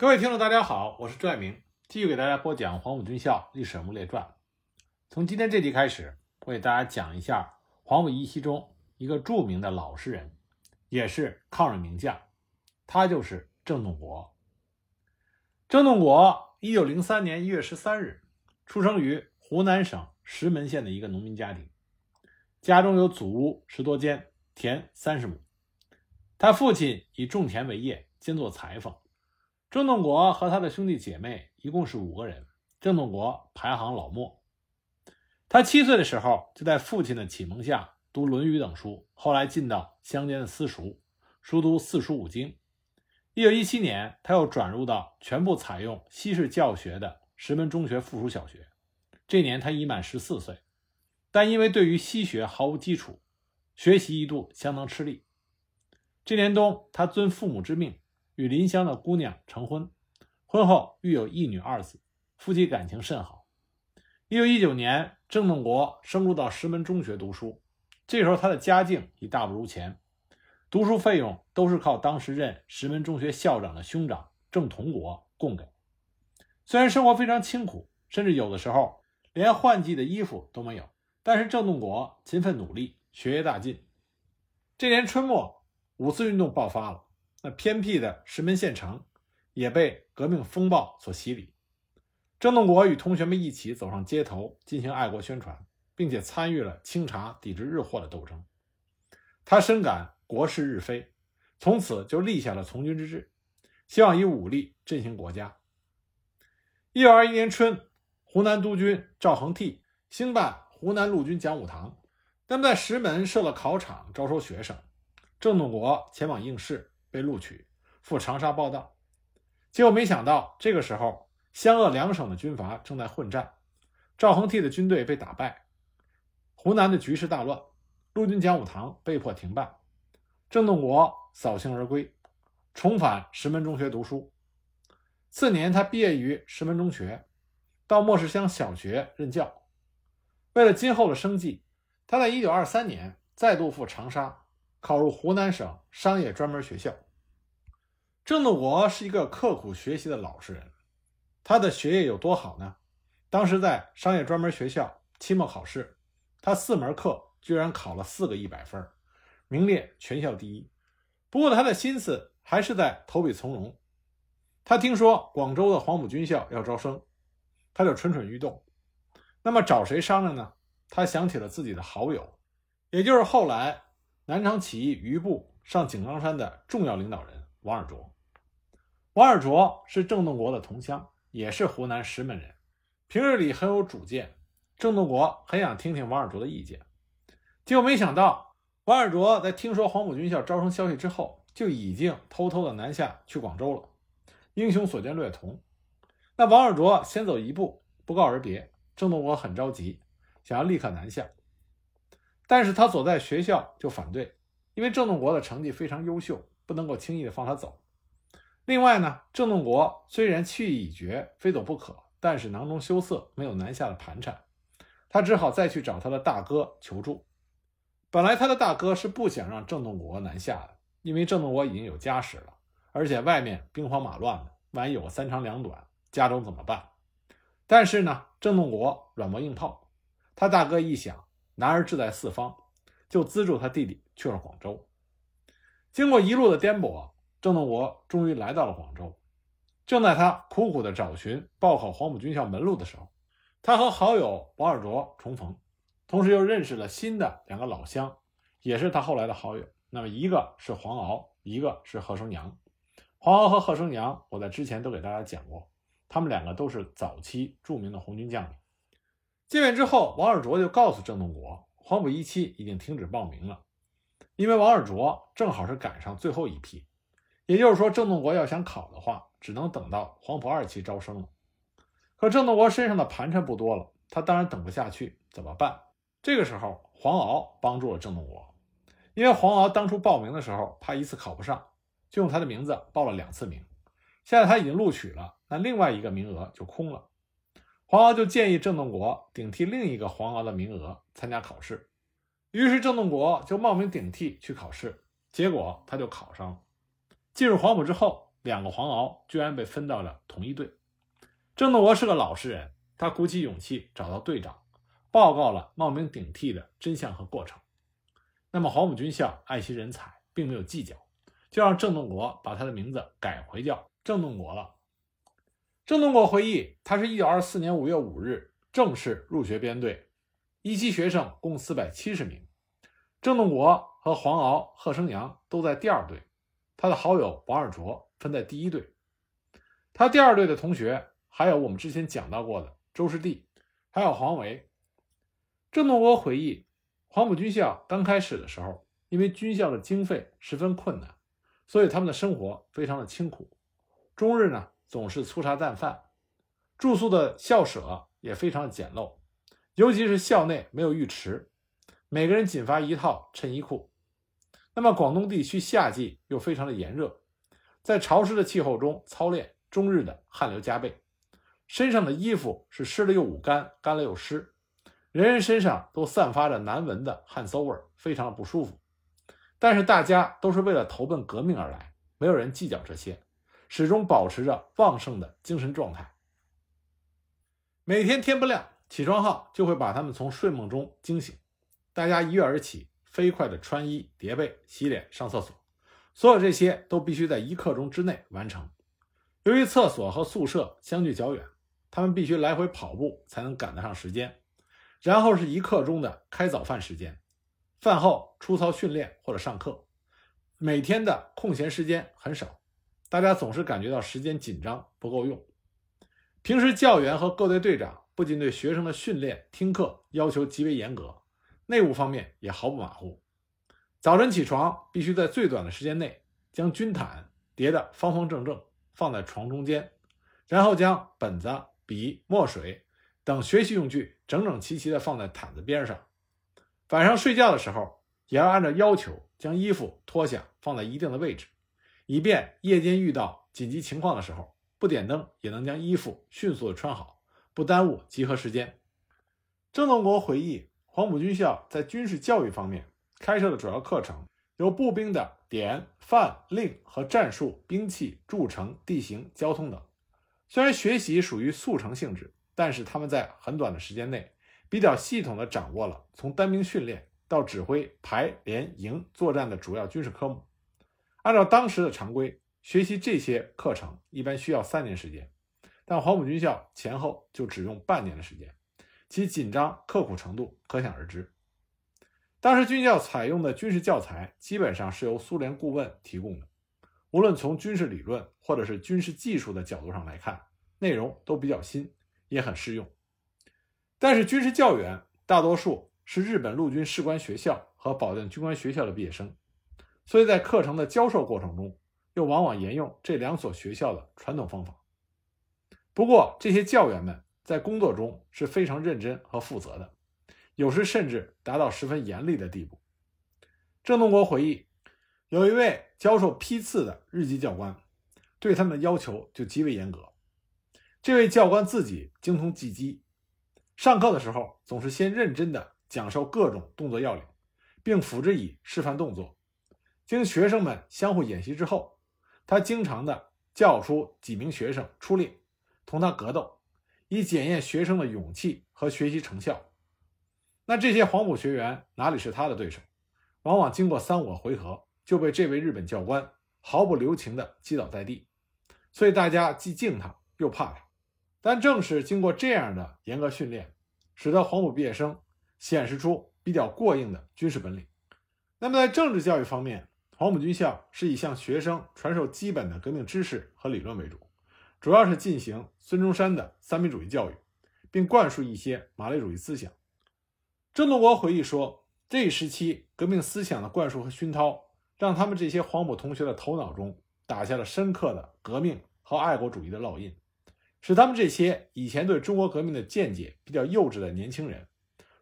各位听众，大家好，我是朱爱明，继续给大家播讲《黄埔军校历史人物列传》。从今天这集开始，我给大家讲一下黄埔一期中一个著名的老实人，也是抗日名将，他就是郑洞国。郑洞国，一九零三年一月十三日出生于湖南省石门县的一个农民家庭，家中有祖屋十多间，田三十亩。他父亲以种田为业，兼做裁缝。郑洞国和他的兄弟姐妹一共是五个人，郑洞国排行老末。他七岁的时候就在父亲的启蒙下读《论语》等书，后来进到乡间的私塾，熟读四书五经。一九一七年，他又转入到全部采用西式教学的石门中学附属小学。这年他已满十四岁，但因为对于西学毫无基础，学习一度相当吃力。这年冬，他遵父母之命。与邻乡的姑娘成婚，婚后育有一女二子，夫妻感情甚好。一九一九年，郑洞国升入到石门中学读书，这时候他的家境已大不如前，读书费用都是靠当时任石门中学校长的兄长郑同国供给。虽然生活非常清苦，甚至有的时候连换季的衣服都没有，但是郑洞国勤奋努力，学业大进。这年春末，五四运动爆发了。那偏僻的石门县城也被革命风暴所洗礼。郑洞国与同学们一起走上街头进行爱国宣传，并且参与了清查抵制日货的斗争。他深感国势日非，从此就立下了从军之志，希望以武力振兴国家。一九二一年春，湖南督军赵恒惕兴办湖南陆军讲武堂，那么在石门设了考场招收学生。郑洞国前往应试。被录取，赴长沙报道，结果没想到，这个时候湘鄂两省的军阀正在混战，赵恒惕的军队被打败，湖南的局势大乱，陆军讲武堂被迫停办，郑洞国扫兴而归，重返石门中学读书。次年，他毕业于石门中学，到莫世乡小学任教。为了今后的生计，他在1923年再度赴长沙。考入湖南省商业专门学校。郑洞国是一个刻苦学习的老实人，他的学业有多好呢？当时在商业专门学校期末考试，他四门课居然考了四个一百分，名列全校第一。不过他的心思还是在投笔从戎。他听说广州的黄埔军校要招生，他就蠢蠢欲动。那么找谁商量呢？他想起了自己的好友，也就是后来。南昌起义余部上井冈山的重要领导人王尔琢，王尔琢是郑洞国的同乡，也是湖南石门人，平日里很有主见。郑洞国很想听听王尔琢的意见，结果没想到王尔琢在听说黄埔军校招生消息之后，就已经偷偷的南下去广州了。英雄所见略同，那王尔琢先走一步，不告而别。郑洞国很着急，想要立刻南下。但是他所在学校就反对，因为郑洞国的成绩非常优秀，不能够轻易的放他走。另外呢，郑洞国虽然去意已决，非走不可，但是囊中羞涩，没有南下的盘缠，他只好再去找他的大哥求助。本来他的大哥是不想让郑洞国南下的，因为郑洞国已经有家室了，而且外面兵荒马乱的，万一有个三长两短，家中怎么办？但是呢，郑洞国软磨硬泡，他大哥一想。男儿志在四方，就资助他弟弟去了广州。经过一路的颠簸，郑洞国终于来到了广州。正在他苦苦的找寻报考黄埔军校门路的时候，他和好友王尔琢重逢，同时又认识了新的两个老乡，也是他后来的好友。那么一个是黄鳌，一个是贺生娘。黄鳌和贺生娘，我在之前都给大家讲过，他们两个都是早期著名的红军将领。见面之后，王尔琢就告诉郑洞国，黄埔一期已经停止报名了，因为王尔琢正好是赶上最后一批，也就是说，郑洞国要想考的话，只能等到黄埔二期招生了。可郑洞国身上的盘缠不多了，他当然等不下去，怎么办？这个时候，黄鳌帮助了郑洞国，因为黄鳌当初报名的时候，怕一次考不上，就用他的名字报了两次名，现在他已经录取了，那另外一个名额就空了。黄鳌就建议郑洞国顶替另一个黄鳌的名额参加考试，于是郑洞国就冒名顶替去考试，结果他就考上了。进入黄埔之后，两个黄鳌居然被分到了同一队。郑洞国是个老实人，他鼓起勇气找到队长，报告了冒名顶替的真相和过程。那么黄埔军校爱惜人才，并没有计较，就让郑洞国把他的名字改回叫郑洞国了。郑洞国回忆，他是一九二四年五月五日正式入学编队，一期学生共四百七十名。郑洞国和黄鳌、贺生阳都在第二队，他的好友王尔琢分在第一队。他第二队的同学还有我们之前讲到过的周士第，还有黄维。郑洞国回忆，黄埔军校刚开始的时候，因为军校的经费十分困难，所以他们的生活非常的清苦，终日呢。总是粗茶淡饭，住宿的校舍也非常的简陋，尤其是校内没有浴池，每个人仅发一套衬衣裤。那么广东地区夏季又非常的炎热，在潮湿的气候中操练，终日的汗流浃背，身上的衣服是湿了又捂干，干了又湿，人人身上都散发着难闻的汗馊味非常的不舒服。但是大家都是为了投奔革命而来，没有人计较这些。始终保持着旺盛的精神状态。每天天不亮，起床号就会把他们从睡梦中惊醒，大家一跃而起，飞快地穿衣叠被、洗脸、上厕所，所有这些都必须在一刻钟之内完成。由于厕所和宿舍相距较远，他们必须来回跑步才能赶得上时间。然后是一刻钟的开早饭时间，饭后出操训练或者上课，每天的空闲时间很少。大家总是感觉到时间紧张不够用。平时教员和各队队长不仅对学生的训练、听课要求极为严格，内务方面也毫不马虎。早晨起床必须在最短的时间内将军毯叠得方方正正放在床中间，然后将本子、笔、墨水等学习用具整整齐齐地放在毯子边上。晚上睡觉的时候也要按照要求将衣服脱下放在一定的位置。以便夜间遇到紧急情况的时候，不点灯也能将衣服迅速的穿好，不耽误集合时间。郑洞国回忆，黄埔军校在军事教育方面开设的主要课程有步兵的点范令和战术、兵器、筑城、地形、交通等。虽然学习属于速成性质，但是他们在很短的时间内比较系统地掌握了从单兵训练到指挥排连营作战的主要军事科目。按照当时的常规，学习这些课程一般需要三年时间，但黄埔军校前后就只用半年的时间，其紧张刻苦程度可想而知。当时军校采用的军事教材基本上是由苏联顾问提供的，无论从军事理论或者是军事技术的角度上来看，内容都比较新，也很适用。但是军事教员大多数是日本陆军士官学校和保定军官学校的毕业生。所以在课程的教授过程中，又往往沿用这两所学校的传统方法。不过，这些教员们在工作中是非常认真和负责的，有时甚至达到十分严厉的地步。郑洞国回忆，有一位教授批次的日籍教官，对他们的要求就极为严格。这位教官自己精通技击，上课的时候总是先认真地讲授各种动作要领，并辅之以示范动作。经学生们相互演习之后，他经常的叫出几名学生出列，同他格斗，以检验学生的勇气和学习成效。那这些黄埔学员哪里是他的对手？往往经过三五个回合，就被这位日本教官毫不留情地击倒在地。所以大家既敬他又怕他。但正是经过这样的严格训练，使得黄埔毕业生显示出比较过硬的军事本领。那么在政治教育方面，黄埔军校是以向学生传授基本的革命知识和理论为主，主要是进行孙中山的三民主义教育，并灌输一些马列主义思想。郑洞国回忆说，这一时期革命思想的灌输和熏陶，让他们这些黄埔同学的头脑中打下了深刻的革命和爱国主义的烙印，使他们这些以前对中国革命的见解比较幼稚的年轻人，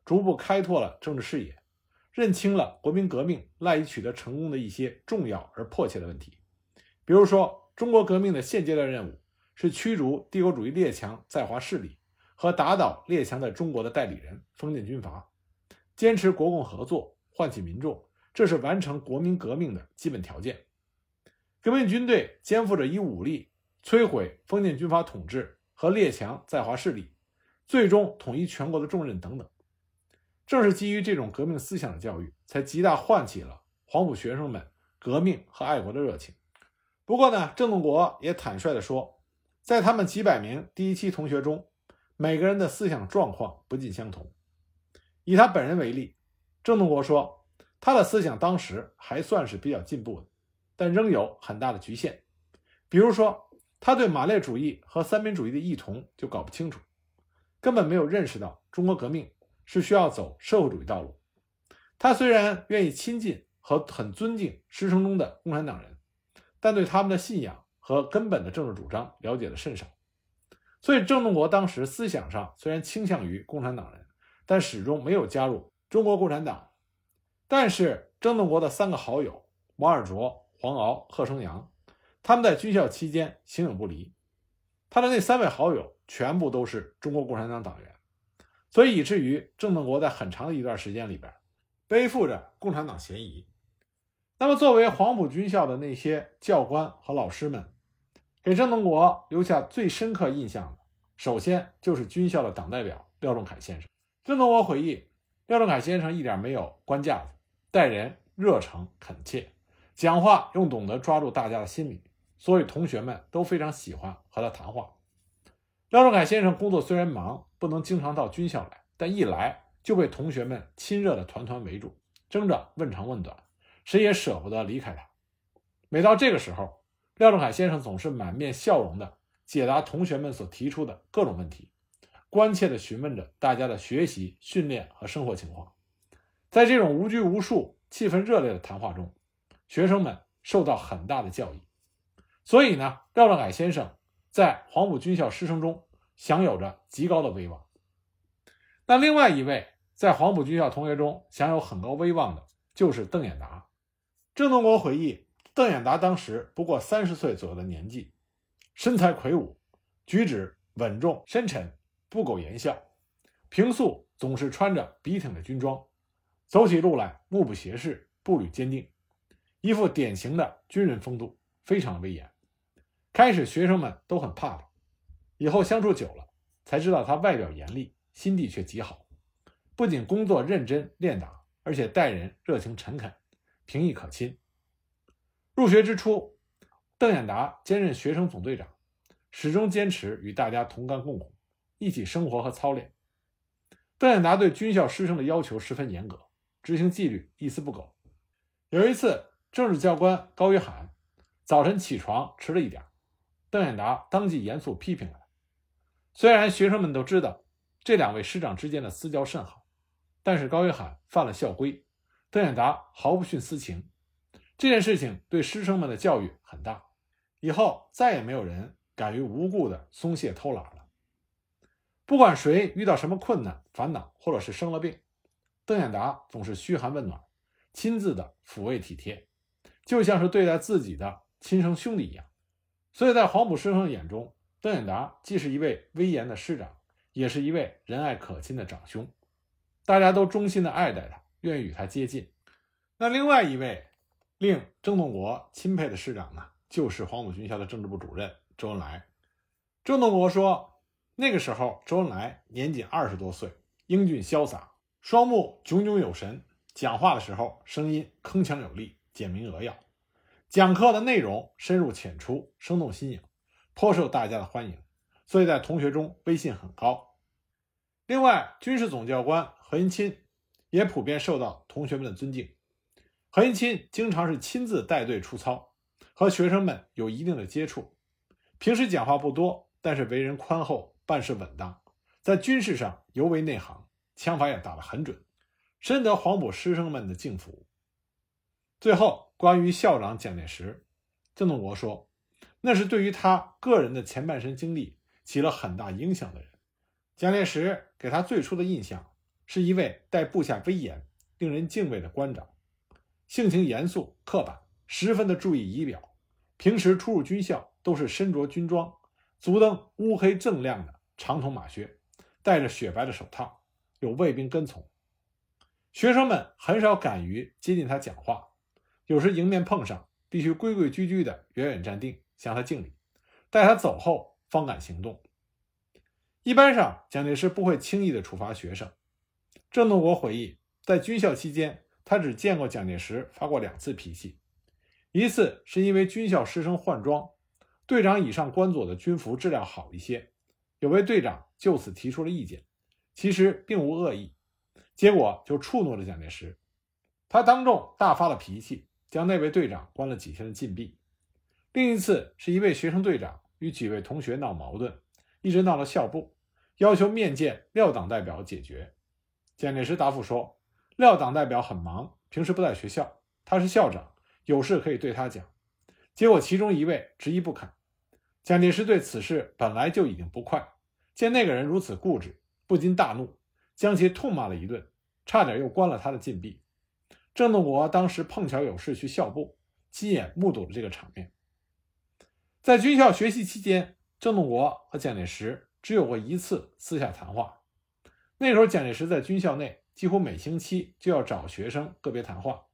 逐步开拓了政治视野。认清了国民革命赖以取得成功的一些重要而迫切的问题，比如说，中国革命的现阶段任务是驱逐帝国主义列强在华势力和打倒列强在中国的代理人，封建军阀，坚持国共合作，唤起民众，这是完成国民革命的基本条件。革命军队肩负着以武力摧毁封建军阀统治和列强在华势力，最终统一全国的重任等等。正是基于这种革命思想的教育，才极大唤起了黄埔学生们革命和爱国的热情。不过呢，郑洞国也坦率地说，在他们几百名第一期同学中，每个人的思想状况不尽相同。以他本人为例，郑洞国说，他的思想当时还算是比较进步的，但仍有很大的局限。比如说，他对马列主义和三民主义的异同就搞不清楚，根本没有认识到中国革命。是需要走社会主义道路。他虽然愿意亲近和很尊敬师生中的共产党人，但对他们的信仰和根本的政治主张了解的甚少。所以，郑洞国当时思想上虽然倾向于共产党人，但始终没有加入中国共产党。但是，郑洞国的三个好友王尔琢、黄鳌、贺生阳，他们在军校期间形影不离。他的那三位好友全部都是中国共产党党员。所以以至于郑洞国在很长的一段时间里边，背负着共产党嫌疑。那么，作为黄埔军校的那些教官和老师们，给郑洞国留下最深刻印象的，首先就是军校的党代表廖仲恺先生。郑洞国回忆，廖仲恺先生一点没有官架子，待人热诚恳切，讲话又懂得抓住大家的心理，所以同学们都非常喜欢和他谈话。廖仲恺先生工作虽然忙，不能经常到军校来，但一来就被同学们亲热的团团围住，争着问长问短，谁也舍不得离开他。每到这个时候，廖仲恺先生总是满面笑容地解答同学们所提出的各种问题，关切地询问着大家的学习、训练和生活情况。在这种无拘无束、气氛热烈的谈话中，学生们受到很大的教益。所以呢，廖仲恺先生。在黄埔军校师生中享有着极高的威望。那另外一位在黄埔军校同学中享有很高威望的，就是邓演达。郑洞国回忆，邓演达当时不过三十岁左右的年纪，身材魁梧，举止稳重深沉，不苟言笑，平素总是穿着笔挺的军装，走起路来目不斜视，步履坚定，一副典型的军人风度，非常威严。开始，学生们都很怕他。以后相处久了，才知道他外表严厉，心地却极好。不仅工作认真练打，而且待人热情诚恳，平易可亲。入学之初，邓演达兼任学生总队长，始终坚持与大家同甘共苦，一起生活和操练。邓演达对军校师生的要求十分严格，执行纪律一丝不苟。有一次，政治教官高于海早晨起床迟了一点。邓演达当即严肃批评了。虽然学生们都知道这两位师长之间的私交甚好，但是高约翰犯了校规，邓演达毫不徇私情。这件事情对师生们的教育很大，以后再也没有人敢于无故的松懈偷懒了。不管谁遇到什么困难、烦恼，或者是生了病，邓演达总是嘘寒问暖，亲自的抚慰体贴，就像是对待自己的亲生兄弟一样。所以在黄埔师生眼中，邓演达既是一位威严的师长，也是一位仁爱可亲的长兄，大家都衷心的爱戴他，愿意与他接近。那另外一位令郑洞国钦佩的师长呢，就是黄埔军校的政治部主任周恩来。郑洞国说，那个时候周恩来年仅二十多岁，英俊潇洒，双目炯炯有神，讲话的时候声音铿锵有力，简明扼要。讲课的内容深入浅出，生动新颖，颇受大家的欢迎，所以在同学中威信很高。另外，军事总教官何应钦也普遍受到同学们的尊敬。何应钦经常是亲自带队出操，和学生们有一定的接触。平时讲话不多，但是为人宽厚，办事稳当，在军事上尤为内行，枪法也打得很准，深得黄埔师生们的敬服。最后。关于校长蒋介石，郑洞国说：“那是对于他个人的前半生经历起了很大影响的人。蒋介石给他最初的印象是一位带部下威严、令人敬畏的官长，性情严肃刻板，十分的注意仪表。平时出入军校都是身着军装，足蹬乌黑锃亮的长筒马靴，戴着雪白的手套，有卫兵跟从。学生们很少敢于接近他讲话。”有时迎面碰上，必须规规矩矩的远远站定，向他敬礼，待他走后方敢行动。一般上，蒋介石不会轻易的处罚学生。郑洞国回忆，在军校期间，他只见过蒋介石发过两次脾气，一次是因为军校师生换装，队长以上官佐的军服质量好一些，有位队长就此提出了意见，其实并无恶意，结果就触怒了蒋介石，他当众大发了脾气，将那位队长关了几天的禁闭。另一次是一位学生队长与几位同学闹矛盾，一直闹到校部，要求面见廖党代表解决。蒋介石答复说，廖党代表很忙，平时不在学校，他是校长，有事可以对他讲。结果其中一位执意不肯。蒋介石对此事本来就已经不快，见那个人如此固执，不禁大怒，将其痛骂了一顿，差点又关了他的禁闭。郑洞国当时碰巧有事去校部，亲眼目睹了这个场面。在军校学习期间，郑洞国和蒋介石只有过一次私下谈话。那时候，蒋介石在军校内几乎每星期就要找学生个别谈话。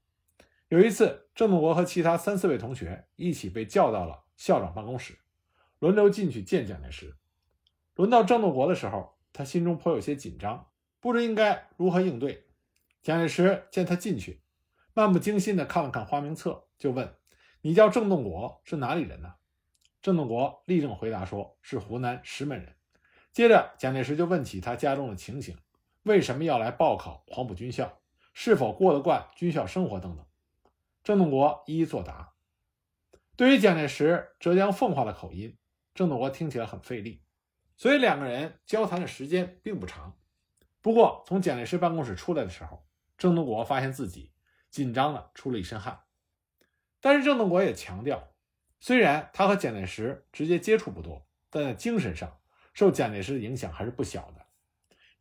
有一次，郑洞国和其他三四位同学一起被叫到了校长办公室，轮流进去见蒋介石。轮到郑洞国的时候，他心中颇有些紧张，不知应该如何应对。蒋介石见他进去，漫不经心地看了看花名册，就问：“你叫郑洞国，是哪里人呢？”郑洞国立正回答说：“是湖南石门人。”接着，蒋介石就问起他家中的情形，为什么要来报考黄埔军校，是否过得惯军校生活等等。郑洞国一一作答。对于蒋介石浙江奉化的口音，郑洞国听起来很费力，所以两个人交谈的时间并不长。不过，从蒋介石办公室出来的时候，郑洞国发现自己紧张的出了一身汗。但是，郑洞国也强调。虽然他和蒋介石直接接触不多，但在精神上受蒋介石的影响还是不小的。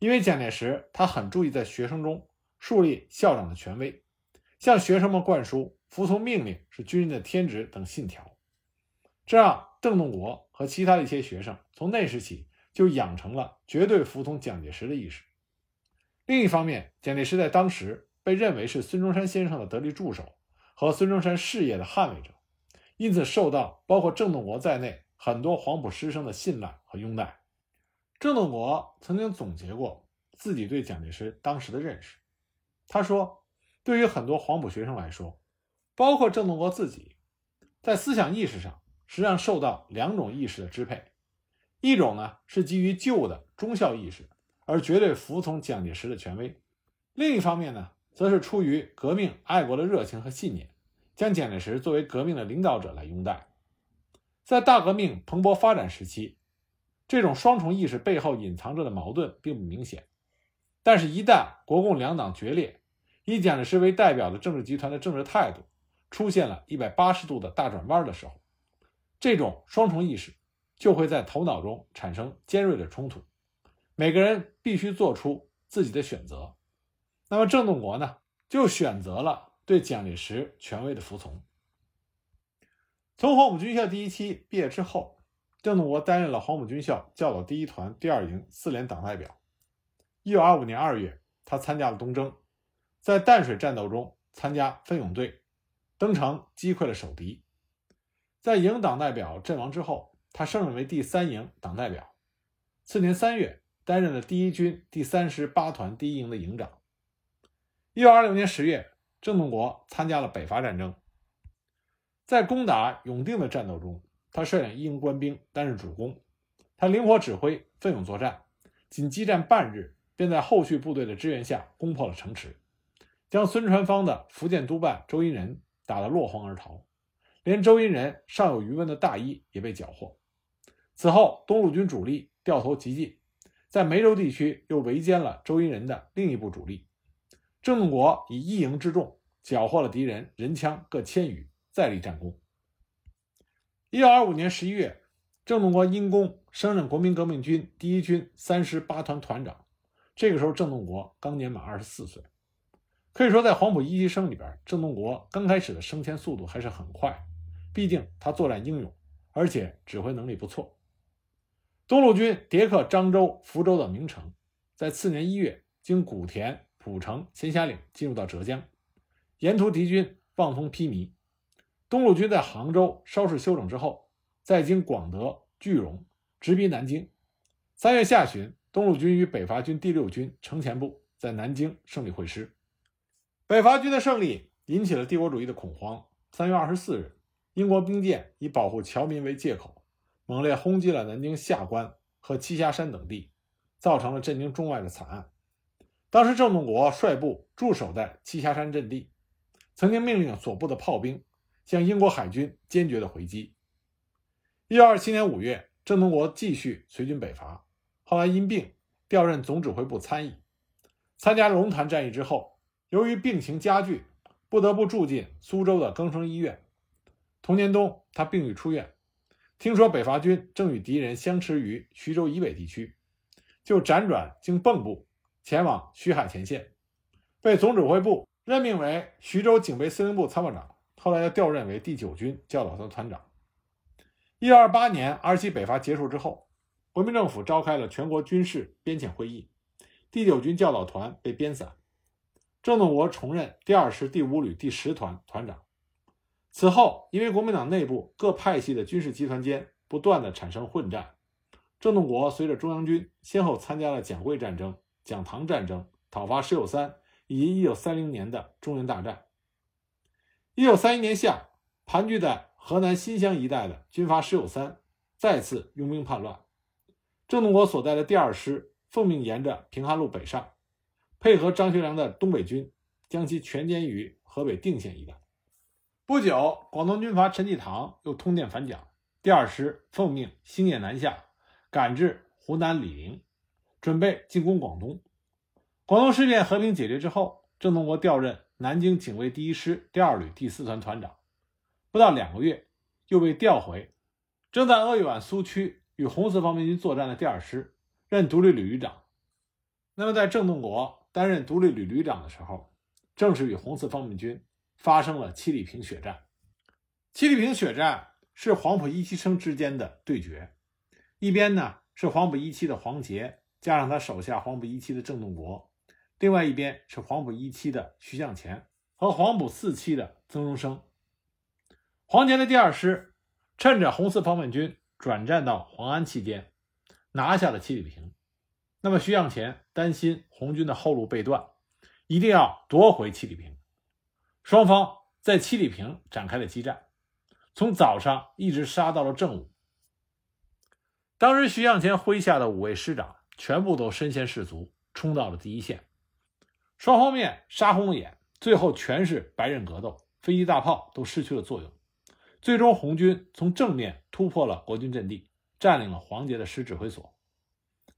因为蒋介石他很注意在学生中树立校长的权威，向学生们灌输服从命令是军人的天职等信条，这让郑洞国和其他的一些学生从那时起就养成了绝对服从蒋介石的意识。另一方面，蒋介石在当时被认为是孙中山先生的得力助手和孙中山事业的捍卫者。因此，受到包括郑洞国在内很多黄埔师生的信赖和拥戴。郑洞国曾经总结过自己对蒋介石当时的认识。他说：“对于很多黄埔学生来说，包括郑洞国自己，在思想意识上实际上受到两种意识的支配。一种呢是基于旧的忠孝意识，而绝对服从蒋介石的权威；另一方面呢，则是出于革命爱国的热情和信念。”将蒋介石作为革命的领导者来拥戴，在大革命蓬勃发展时期，这种双重意识背后隐藏着的矛盾并不明显。但是，一旦国共两党决裂，以蒋介石为代表的政治集团的政治态度出现了一百八十度的大转弯的时候，这种双重意识就会在头脑中产生尖锐的冲突。每个人必须做出自己的选择。那么，郑洞国呢，就选择了。对蒋介石权威的服从。从黄埔军校第一期毕业之后，郑洞国担任了黄埔军校教导第一团第二营四连党代表。一九二五年二月，他参加了东征，在淡水战斗中参加奋勇队，登城击溃了守敌。在营党代表阵亡之后，他升任为第三营党代表。次年三月，担任了第一军第三师八团第一营的营长。一九二六年十月。郑洞国参加了北伐战争，在攻打永定的战斗中，他率领一营官兵担任主攻，他灵活指挥，奋勇作战，仅激战半日，便在后续部队的支援下攻破了城池，将孙传芳的福建督办周荫人打得落荒而逃，连周荫人尚有余温的大衣也被缴获。此后，东路军主力掉头急进，在梅州地区又围歼了周荫人的另一部主力。郑国以一营之众缴获了敌人人枪各千余，再立战功。一九二五年十一月，郑洞国因功升任国民革命军第一军三师八团团长。这个时候，郑洞国刚年满二十四岁，可以说在黄埔一期生里边，郑洞国刚开始的升迁速度还是很快。毕竟他作战英勇，而且指挥能力不错。东路军迭克漳州、福州等名城，在次年一月经古田。浦城、仙霞岭进入到浙江，沿途敌军望风披靡。东路军在杭州稍事休整之后，再经广德、句容，直逼南京。三月下旬，东路军与北伐军第六军程前部在南京胜利会师。北伐军的胜利引起了帝国主义的恐慌。三月二十四日，英国兵舰以保护侨民为借口，猛烈轰击了南京下关和栖霞山等地，造成了震惊中外的惨案。当时郑洞国率部驻守在栖霞山阵地，曾经命令所部的炮兵向英国海军坚决的回击。一九二七年五月，郑洞国继续随军北伐，后来因病调任总指挥部参议。参加龙潭战役之后，由于病情加剧，不得不住进苏州的更生医院。同年冬，他病愈出院，听说北伐军正与敌人相持于徐州以北地区，就辗转经蚌埠。前往徐海前线，被总指挥部任命为徐州警备司令部参谋长，后来又调任为第九军教导团团长。一九二八年二七北伐结束之后，国民政府召开了全国军事编遣会议，第九军教导团被编散，郑洞国重任第二师第五旅第十团团长。此后，因为国民党内部各派系的军事集团间不断的产生混战，郑洞国随着中央军先后参加了蒋桂战争。蒋唐战争讨伐石友三，以及一九三零年的中原大战。一九三一年夏，盘踞在河南新乡一带的军阀石友三再次拥兵叛乱。郑洞国所在的第二师奉命沿着平汉路北上，配合张学良的东北军，将其全歼于河北定县一带。不久，广东军阀陈济棠又通电反蒋，第二师奉命星夜南下，赶至湖南醴陵。准备进攻广东。广东事变和平解决之后，郑洞国调任南京警卫第一师第二旅第四团团长。不到两个月，又被调回正在鄂豫皖苏区与红四方面军作战的第二师，任独立旅旅长。那么，在郑洞国担任独立旅旅长的时候，正是与红四方面军发生了七里坪血战。七里坪血战是黄埔一期生之间的对决，一边呢是黄埔一期的黄杰。加上他手下黄埔一期的郑洞国，另外一边是黄埔一期的徐向前和黄埔四期的曾荣生。黄杰的第二师趁着红四方面军转战到黄安期间，拿下了七里坪。那么徐向前担心红军的后路被断，一定要夺回七里坪。双方在七里坪展开了激战，从早上一直杀到了正午。当时徐向前麾下的五位师长。全部都身先士卒，冲到了第一线。双方面杀红了眼，最后全是白刃格斗，飞机大炮都失去了作用。最终，红军从正面突破了国军阵地，占领了黄杰的师指挥所。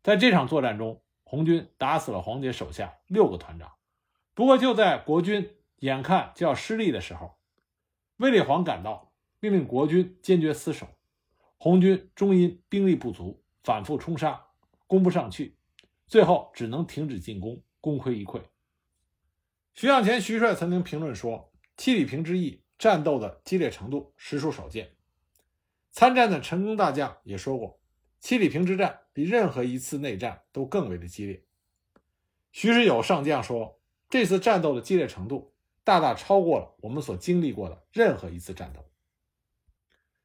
在这场作战中，红军打死了黄杰手下六个团长。不过，就在国军眼看就要失利的时候，卫立煌赶到，命令国军坚决死守。红军终因兵力不足，反复冲杀。攻不上去，最后只能停止进攻，功亏一篑。徐向前徐帅曾经评论说：“七里坪之役，战斗的激烈程度实属少见。”参战的陈赓大将也说过：“七里坪之战比任何一次内战都更为的激烈。”徐世友上将说：“这次战斗的激烈程度大大超过了我们所经历过的任何一次战斗。”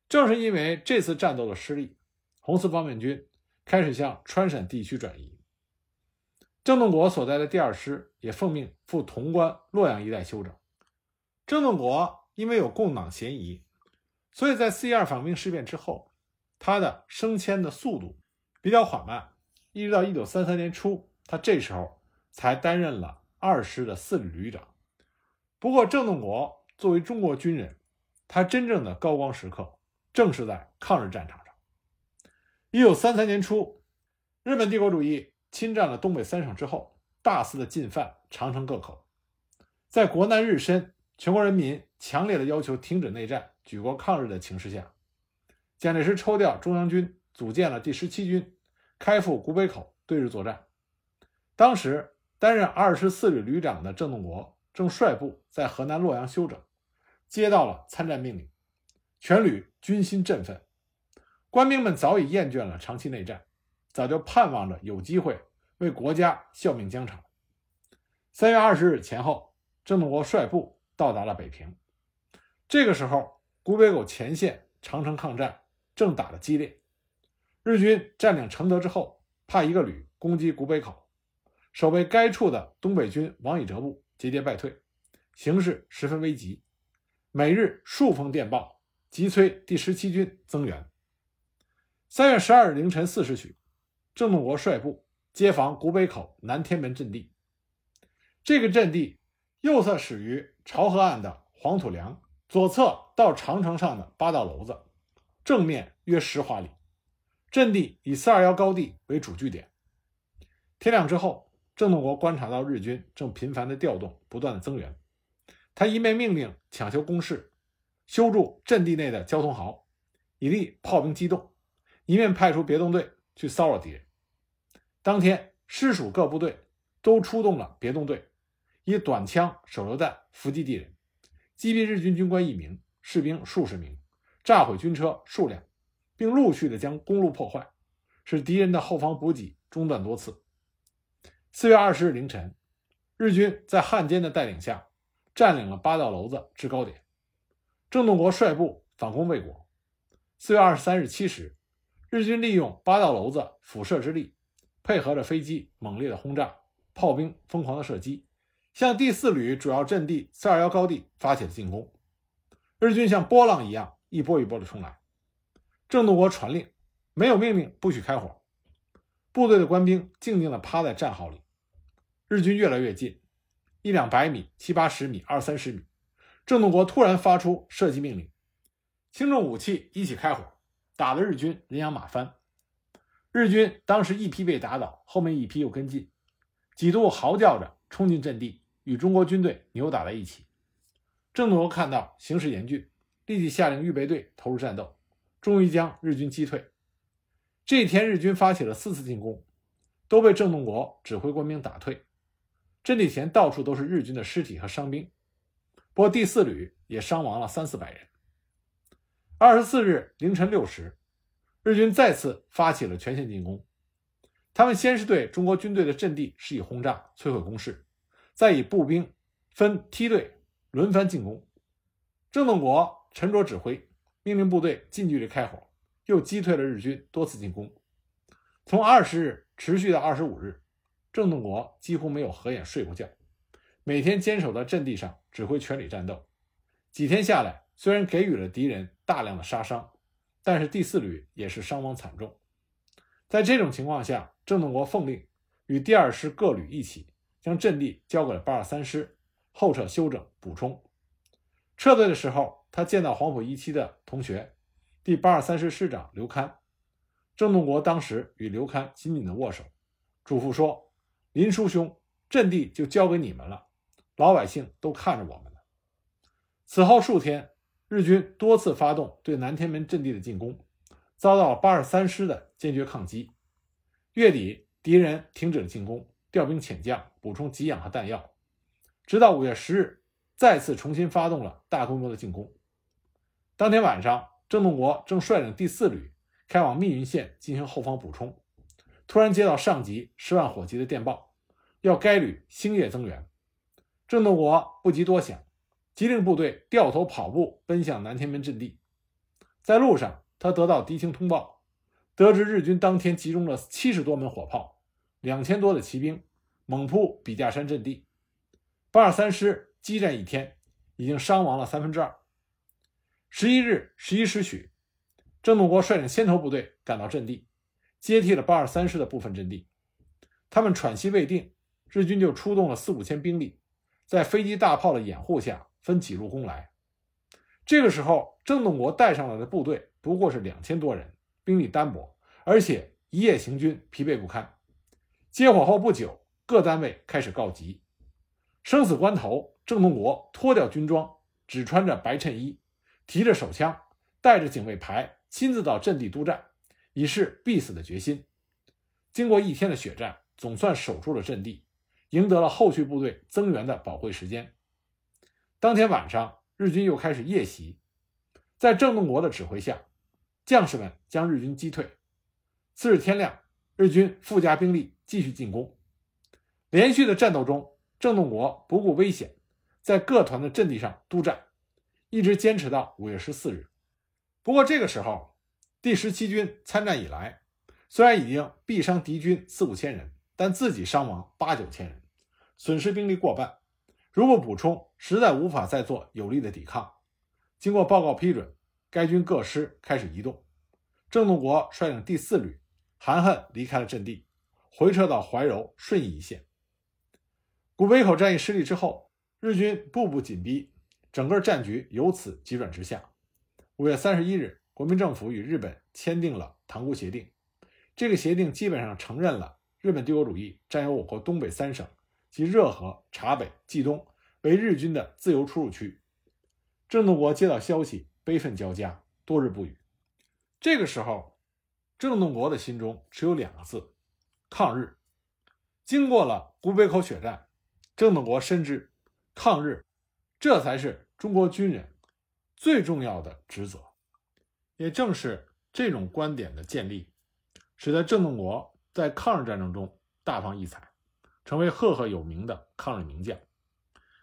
正是因为这次战斗的失利，红四方面军。开始向川陕地区转移。郑洞国所在的第二师也奉命赴潼关、洛阳一带休整。郑洞国因为有共党嫌疑，所以在四一二反兵事变之后，他的升迁的速度比较缓慢，一直到一九三三年初，他这时候才担任了二师的四旅旅长。不过，郑洞国作为中国军人，他真正的高光时刻正是在抗日战场上。一九三三年初，日本帝国主义侵占了东北三省之后，大肆的进犯长城各口。在国难日深、全国人民强烈的要求停止内战、举国抗日的情势下，蒋介石抽调中央军，组建了第十七军，开赴古北口对日作战。当时担任二十四旅旅长的郑洞国正率部在河南洛阳休整，接到了参战命令，全旅军心振奋。官兵们早已厌倦了长期内战，早就盼望着有机会为国家效命疆场。三月二十日前后，郑洞国率部到达了北平。这个时候，古北口前线长城抗战正打得激烈，日军占领承德之后，派一个旅攻击古北口，守卫该处的东北军王以哲部节节败退，形势十分危急，每日数封电报，急催第十七军增援。三月十二日凌晨四时许，郑洞国率部接防古北口南天门阵地。这个阵地右侧始于潮河岸的黄土梁，左侧到长城上的八道楼子，正面约十华里。阵地以四二幺高地为主据点。天亮之后，郑洞国观察到日军正频繁的调动，不断的增援。他一面命令抢修工事，修筑阵地内的交通壕，以利炮兵机动。一面派出别动队去骚扰敌人。当天，师属各部队都出动了别动队，以短枪、手榴弹伏击敌人，击毙日军军官一名，士兵数十名，炸毁军车数辆，并陆续的将公路破坏，使敌人的后方补给中断多次。四月二十日凌晨，日军在汉奸的带领下占领了八道楼子制高点，郑洞国率部反攻未果。四月二十三日七时。日军利用八道楼子辐射之力，配合着飞机猛烈的轰炸、炮兵疯狂的射击，向第四旅主要阵地四二幺高地发起了进攻。日军像波浪一样一波一波的冲来。郑洞国传令，没有命令不许开火。部队的官兵静静地趴在战壕里。日军越来越近，一两百米、七八十米、二三十米，郑洞国突然发出射击命令，轻重武器一起开火。打得日军人仰马翻，日军当时一批被打倒，后面一批又跟进，几度嚎叫着冲进阵地，与中国军队扭打在一起。郑洞国看到形势严峻，立即下令预备队投入战斗，终于将日军击退。这一天，日军发起了四次进攻，都被郑洞国指挥官兵打退。阵地前到处都是日军的尸体和伤兵，不过第四旅也伤亡了三四百人。二十四日凌晨六时，日军再次发起了全线进攻。他们先是对中国军队的阵地施以轰炸，摧毁工事，再以步兵分梯队轮番进攻。郑洞国沉着指挥，命令部队近距离开火，又击退了日军多次进攻。从二十日持续到二十五日，郑洞国几乎没有合眼睡过觉，每天坚守在阵地上指挥全旅战斗。几天下来，虽然给予了敌人大量的杀伤，但是第四旅也是伤亡惨重。在这种情况下，郑洞国奉令与第二师各旅一起将阵地交给了八二三师，后撤休整补充。撤退的时候，他见到黄埔一期的同学，第八二三师师长刘戡。郑洞国当时与刘戡紧紧的握手，嘱咐说：“林叔兄，阵地就交给你们了，老百姓都看着我们呢。”此后数天。日军多次发动对南天门阵地的进攻，遭到了八十三师的坚决抗击。月底，敌人停止了进攻，调兵遣将，补充给养和弹药。直到五月十日，再次重新发动了大规模的进攻。当天晚上，郑洞国正率领第四旅开往密云县进行后方补充，突然接到上级十万火急的电报，要该旅星夜增援。郑洞国不及多想。急令部队掉头跑步奔向南天门阵地，在路上，他得到敌情通报，得知日军当天集中了七十多门火炮，两千多的骑兵，猛扑笔架山阵地。八二三师激战一天，已经伤亡了三分之二。十一日十一时许，郑洞国率领先头部队赶到阵地，接替了八二三师的部分阵地。他们喘息未定，日军就出动了四五千兵力，在飞机大炮的掩护下。分几路攻来，这个时候，郑洞国带上来的部队不过是两千多人，兵力单薄，而且一夜行军，疲惫不堪。接火后不久，各单位开始告急。生死关头，郑洞国脱掉军装，只穿着白衬衣，提着手枪，带着警卫排，亲自到阵地督战，以示必死的决心。经过一天的血战，总算守住了阵地，赢得了后续部队增援的宝贵时间。当天晚上，日军又开始夜袭，在郑洞国的指挥下，将士们将日军击退。次日天亮，日军附加兵力继续进攻。连续的战斗中，郑洞国不顾危险，在各团的阵地上督战，一直坚持到五月十四日。不过这个时候，第十七军参战以来，虽然已经毙伤敌军四五千人，但自己伤亡八九千人，损失兵力过半。如不补充，实在无法再做有力的抵抗。经过报告批准，该军各师开始移动。郑洞国率领第四旅含恨离开了阵地，回撤到怀柔、顺义一线。古北口战役失利之后，日军步步紧逼，整个战局由此急转直下。五月三十一日，国民政府与日本签订了《塘沽协定》，这个协定基本上承认了日本帝国主义占有我国东北三省。及热河、察北、冀东为日军的自由出入区。郑洞国接到消息，悲愤交加，多日不语。这个时候，郑洞国的心中只有两个字：抗日。经过了古北口血战，郑洞国深知，抗日，这才是中国军人最重要的职责。也正是这种观点的建立，使得郑洞国在抗日战争中大放异彩。成为赫赫有名的抗日名将。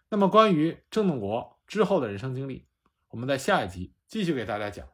那么，关于郑洞国之后的人生经历，我们在下一集继续给大家讲。